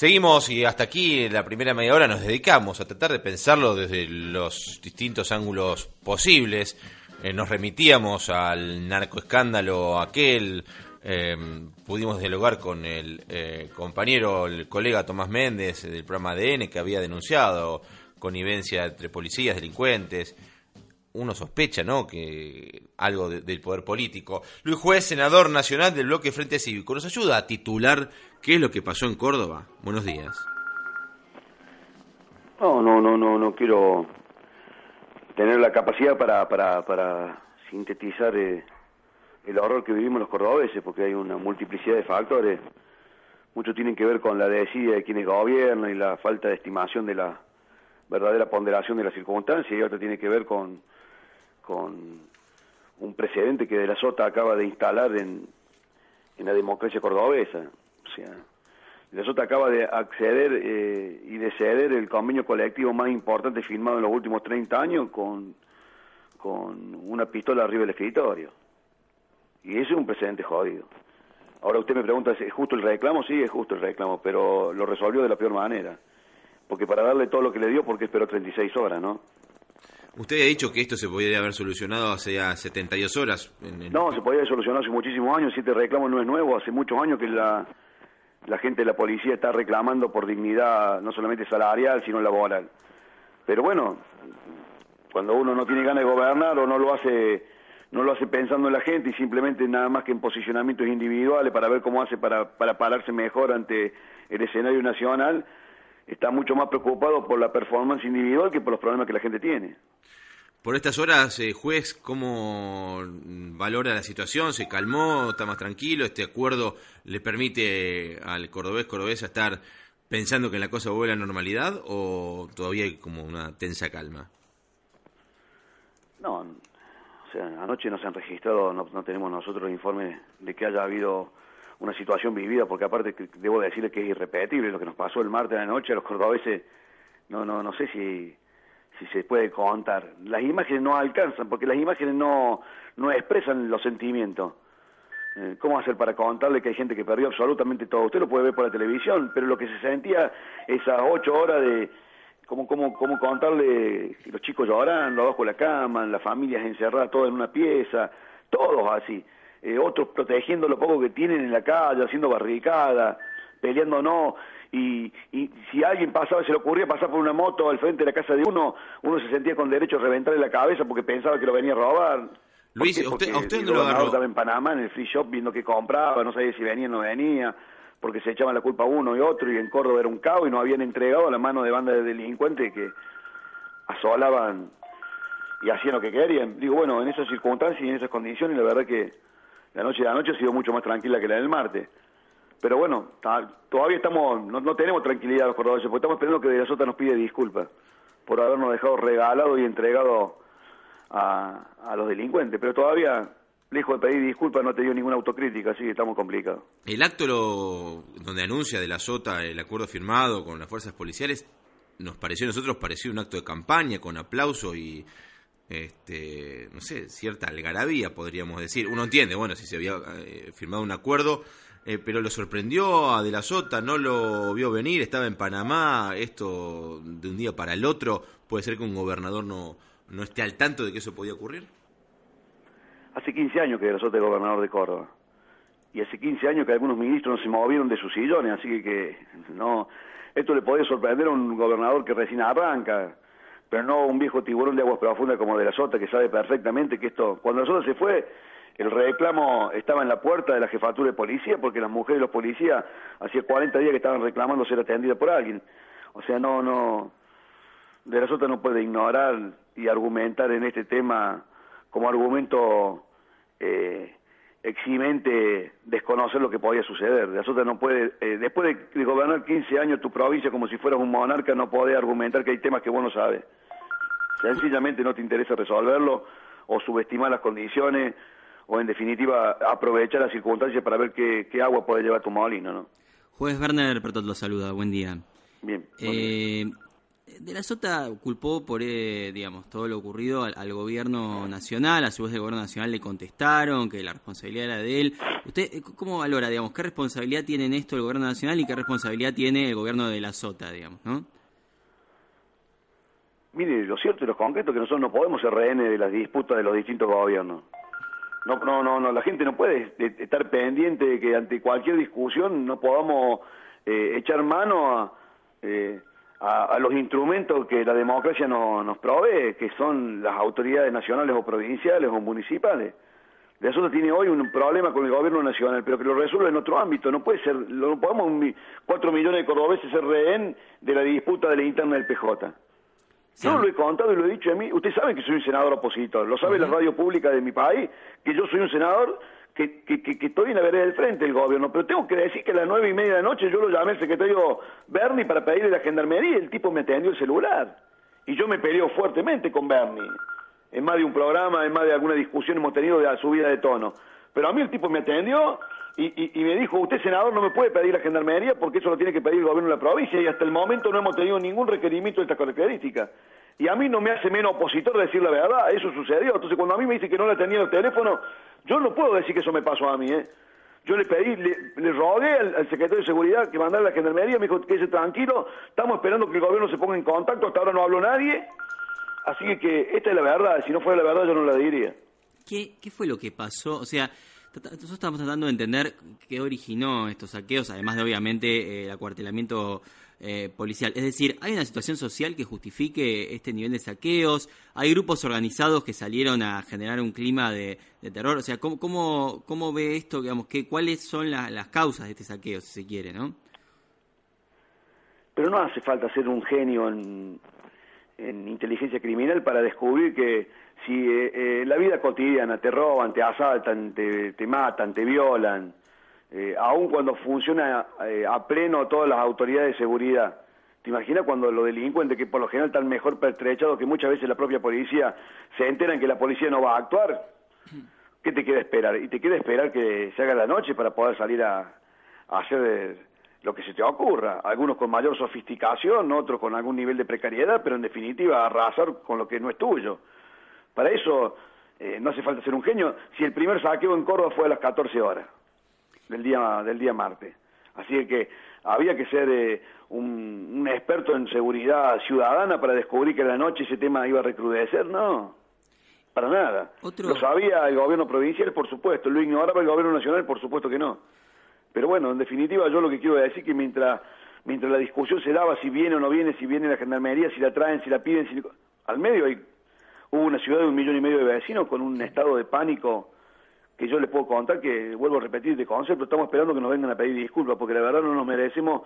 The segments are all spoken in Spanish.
Seguimos y hasta aquí la primera media hora nos dedicamos a tratar de pensarlo desde los distintos ángulos posibles. Eh, nos remitíamos al narcoescándalo aquel, eh, pudimos dialogar con el eh, compañero, el colega Tomás Méndez del programa ADN que había denunciado connivencia entre policías, delincuentes. Uno sospecha, ¿no? Que algo del poder político. Luis Juez, senador nacional del bloque Frente Cívico, nos ayuda a titular ¿Qué es lo que pasó en Córdoba? Buenos días. No, no, no, no, no quiero tener la capacidad para, para, para sintetizar eh, el horror que vivimos los cordobeses, porque hay una multiplicidad de factores. Mucho tienen que ver con la desidia de quienes gobiernan y la falta de estimación de la verdadera ponderación de las circunstancias, y otro tiene que ver con, con un precedente que De la Sota acaba de instalar en, en la democracia cordobesa. O sea, la Sota acaba de acceder eh, y de ceder el convenio colectivo más importante firmado en los últimos 30 años con, con una pistola arriba del escritorio. Y eso es un precedente jodido. Ahora usted me pregunta, ¿es justo el reclamo? Sí, es justo el reclamo, pero lo resolvió de la peor manera. Porque para darle todo lo que le dio, porque esperó 36 horas, ¿no? Usted ha dicho que esto se podría haber solucionado hace ya 72 horas. No, se podría haber solucionado hace muchísimos años. Si este reclamo no es nuevo, hace muchos años que la, la gente de la policía está reclamando por dignidad no solamente salarial, sino laboral. Pero bueno, cuando uno no tiene ganas de gobernar o no lo hace no lo hace pensando en la gente y simplemente nada más que en posicionamientos individuales para ver cómo hace para, para pararse mejor ante el escenario nacional, está mucho más preocupado por la performance individual que por los problemas que la gente tiene. Por estas horas, eh, juez, ¿cómo valora la situación? ¿Se calmó? ¿Está más tranquilo? ¿Este acuerdo le permite al cordobés cordobesa estar pensando que la cosa vuelve a la normalidad o todavía hay como una tensa calma? No, o sea, anoche no se han registrado, no, tenemos nosotros informes de que haya habido una situación vivida, porque aparte debo decirle que es irrepetible lo que nos pasó el martes de la noche, a los cordobeses, no, no, no sé si si se puede contar. Las imágenes no alcanzan, porque las imágenes no, no expresan los sentimientos. Eh, ¿Cómo hacer para contarle que hay gente que perdió absolutamente todo? Usted lo puede ver por la televisión, pero lo que se sentía esas ocho horas de... ¿Cómo, cómo, cómo contarle los chicos llorando abajo de la cama, las familias encerradas todas en una pieza, todos así. Eh, otros protegiendo lo poco que tienen en la calle, haciendo barricada, peleando no y, y si alguien pasaba, se le ocurría pasar por una moto al frente de la casa de uno, uno se sentía con derecho a reventarle la cabeza porque pensaba que lo venía a robar. Luis, usted, usted no lo agarró? Estaba en Panamá, en el free shop, viendo qué compraba, no sabía si venía o no venía, porque se echaban la culpa uno y otro, y en Córdoba era un caos y no habían entregado a la mano de bandas de delincuentes que asolaban y hacían lo que querían. Digo, bueno, en esas circunstancias y en esas condiciones, la verdad que la noche de la noche ha sido mucho más tranquila que la del martes pero bueno, todavía estamos, no, tenemos tranquilidad los cordobeses, porque estamos esperando que De la Sota nos pide disculpas por habernos dejado regalado y entregado a, los delincuentes, pero todavía, lejos de pedir disculpas, no ha tenido ninguna autocrítica, así que estamos complicados. El acto donde anuncia De la Sota el acuerdo firmado con las fuerzas policiales, nos pareció a nosotros pareció un acto de campaña con aplauso y este, no sé, cierta algarabía, podríamos decir. Uno entiende, bueno, si se había eh, firmado un acuerdo, eh, pero lo sorprendió a De la Sota, no lo vio venir, estaba en Panamá, esto de un día para el otro, puede ser que un gobernador no, no esté al tanto de que eso podía ocurrir. Hace 15 años que De la Sota es gobernador de Córdoba. Y hace 15 años que algunos ministros no se movieron de sus sillones, así que, no, esto le podía sorprender a un gobernador que recién arranca, pero no un viejo tiburón de aguas profundas como De la Sota, que sabe perfectamente que esto, cuando De la Sota se fue, el reclamo estaba en la puerta de la jefatura de policía porque las mujeres y los policías hacía 40 días que estaban reclamando ser atendidas por alguien. O sea, no, no, de la Sota no puede ignorar y argumentar en este tema como argumento eh, eximente desconocer lo que podía suceder. La Sota no puede, eh, después de, gobernar 15 años tu provincia como si fueras un monarca, no puede argumentar que hay temas que vos no sabes. Sencillamente no te interesa resolverlo o subestimar las condiciones o en definitiva aprovechar las circunstancias para ver qué, agua puede llevar tu molino, ¿no? Juez Werner Pertot lo saluda, buen día. Bien. Eh, de la Sota culpó por, eh, digamos, todo lo ocurrido al, gobierno nacional, a su vez el gobierno nacional le contestaron que la responsabilidad era de él. ¿Usted eh, cómo valora, digamos, qué responsabilidad tiene en esto el gobierno nacional y qué responsabilidad tiene el gobierno de la Sota, digamos, no? Mire, lo cierto y lo concreto es que nosotros no podemos ser rehenes de las disputas de los distintos gobiernos. No, no, no, no, la gente no puede estar pendiente de que ante cualquier discusión no podamos eh, echar mano a, eh, a, los instrumentos que la democracia nos provee, que son las autoridades nacionales o provinciales o municipales. De eso tiene hoy un problema con el gobierno nacional, pero que lo resuelve en otro ámbito. No puede ser, no podemos cuatro millones de cordobeses ser rehén de la disputa de la interna del PJ. Yo lo he contado y lo he dicho a mí. Usted sabe que soy un senador opositor. Lo sabe la radio pública de mi país, que yo soy un senador que, que, que, estoy en la vereda del frente del gobierno. Pero tengo que decir que a las nueve y media de la noche yo lo llamé al secretario Bernie para pedirle la gendarmería y el tipo me atendió el celular. Y yo me peleo fuertemente con Bernie. En más de un programa, en más de alguna discusión hemos tenido de la subida de tono. Pero a mí el tipo me atendió y, me dijo, usted senador no me puede pedir la gendarmería porque eso lo tiene que pedir el gobierno de la provincia y hasta el momento no hemos tenido ningún requerimiento de esta característica. Y a mí no me hace menos opositor decir la verdad, eso sucedió. Entonces cuando a mí me dice que no le tenía el teléfono, yo no puedo decir que eso me pasó a mí, ¿eh? Yo le pedí, le, rogué al, secretario de Seguridad que mandara la gendarmería, me dijo que ese tranquilo, estamos esperando que el gobierno se ponga en contacto, hasta ahora no habló nadie, así que esta es la verdad, si no fuera la verdad yo no la diría. ¿Qué, qué fue lo que pasó? O sea, nosotros estamos tratando de entender qué originó estos saqueos, además de obviamente eh, el acuartelamiento eh, policial. Es decir, ¿hay una situación social que justifique este nivel de saqueos? ¿Hay grupos organizados que salieron a generar un clima de, terror? O sea, ¿cómo, cómo, cómo ve esto? Digamos, que, ¿Cuáles son las causas de este saqueo, si se quiere, no? Pero no hace falta ser un genio en, en inteligencia criminal para descubrir que si eh, eh, la vida cotidiana te roban, te asaltan, te, matan, te violan, eh, aun cuando funciona eh, a pleno todas las autoridades de seguridad, ¿te imaginas cuando los delincuentes, que por lo general están mejor pertrechados que muchas veces la propia policía, se enteran que la policía no va a actuar? ¿Qué te queda esperar? Y te queda esperar que se haga la noche para poder salir a, a hacer lo que se te ocurra. Algunos con mayor sofisticación, otros con algún nivel de precariedad, pero en definitiva arrasar con lo que no es tuyo. Para eso eh, no hace falta ser un genio. Si el primer saqueo en Córdoba fue a las 14 horas del día, del día martes. Así que había que ser eh, un, experto en seguridad ciudadana para descubrir que en la noche ese tema iba a recrudecer, no, para nada. Lo sabía el gobierno provincial, por supuesto, lo ignoraba el gobierno nacional, por supuesto que no. Pero bueno, en definitiva yo lo que quiero decir es que mientras, mientras la discusión se daba si viene o no viene, si viene la gendarmería, si la traen, si la piden, si... al medio hay hubo una ciudad de un millón y medio de vecinos con un estado de pánico que yo les puedo contar, que vuelvo a repetir de concepto, estamos esperando que nos vengan a pedir disculpas, porque la verdad no nos merecemos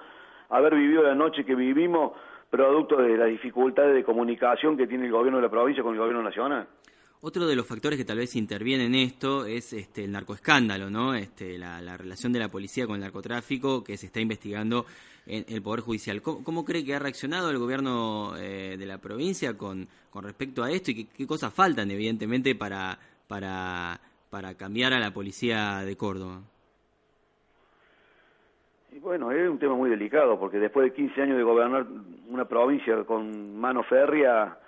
haber vivido la noche que vivimos producto de las dificultades de comunicación que tiene el gobierno de la provincia con el gobierno nacional. Otro de los factores que tal vez interviene en esto es este, el narcoescándalo, ¿no? Este, la, relación de la policía con el narcotráfico que se está investigando en el Poder Judicial. ¿Cómo, cree que ha reaccionado el gobierno eh, de la provincia con, con respecto a esto y qué, cosas faltan, evidentemente, para, para, para cambiar a la policía de Córdoba? Bueno, es un tema muy delicado porque después de 15 años de gobernar una provincia con mano férrea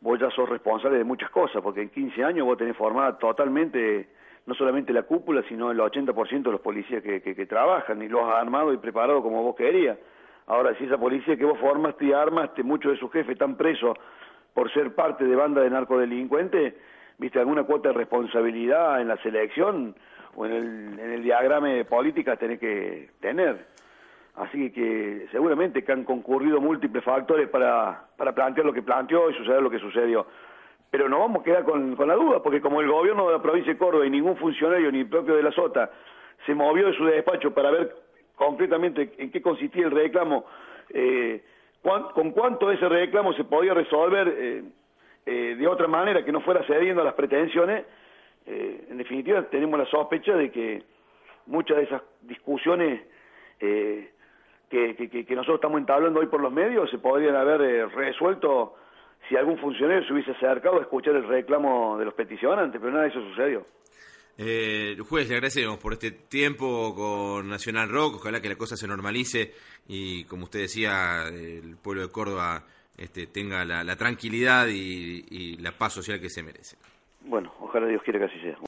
vos ya sos responsable de muchas cosas, porque en 15 años vos tenés formada totalmente, no solamente la cúpula, sino el 80% de los policías que, que, trabajan, y los has armado y preparado como vos querías. Ahora, si esa policía que vos formaste y armaste, muchos de sus jefes están presos por ser parte de banda de narcodelincuentes, viste alguna cuota de responsabilidad en la selección o en el, en el diagrama de política tenés que tener. Así que seguramente que han concurrido múltiples factores para, para plantear lo que planteó y suceder lo que sucedió. Pero no vamos a quedar con, la duda, porque como el gobierno de la provincia de Córdoba y ningún funcionario, ni propio de la SOTA, se movió de su despacho para ver concretamente en qué consistía el reclamo, eh, con cuánto ese reclamo se podía resolver eh, eh, de otra manera, que no fuera cediendo a las pretensiones, eh, en definitiva tenemos la sospecha de que muchas de esas discusiones que, que, nosotros estamos entablando hoy por los medios se podrían haber resuelto si algún funcionario se hubiese acercado a escuchar el reclamo de los peticionantes, pero nada de eso sucedió. Eh, juez, le agradecemos por este tiempo con Nacional Rock, ojalá que la cosa se normalice y como usted decía, el pueblo de Córdoba este, tenga la, tranquilidad y, y la paz social que se merece. Bueno, ojalá Dios quiera que así sea.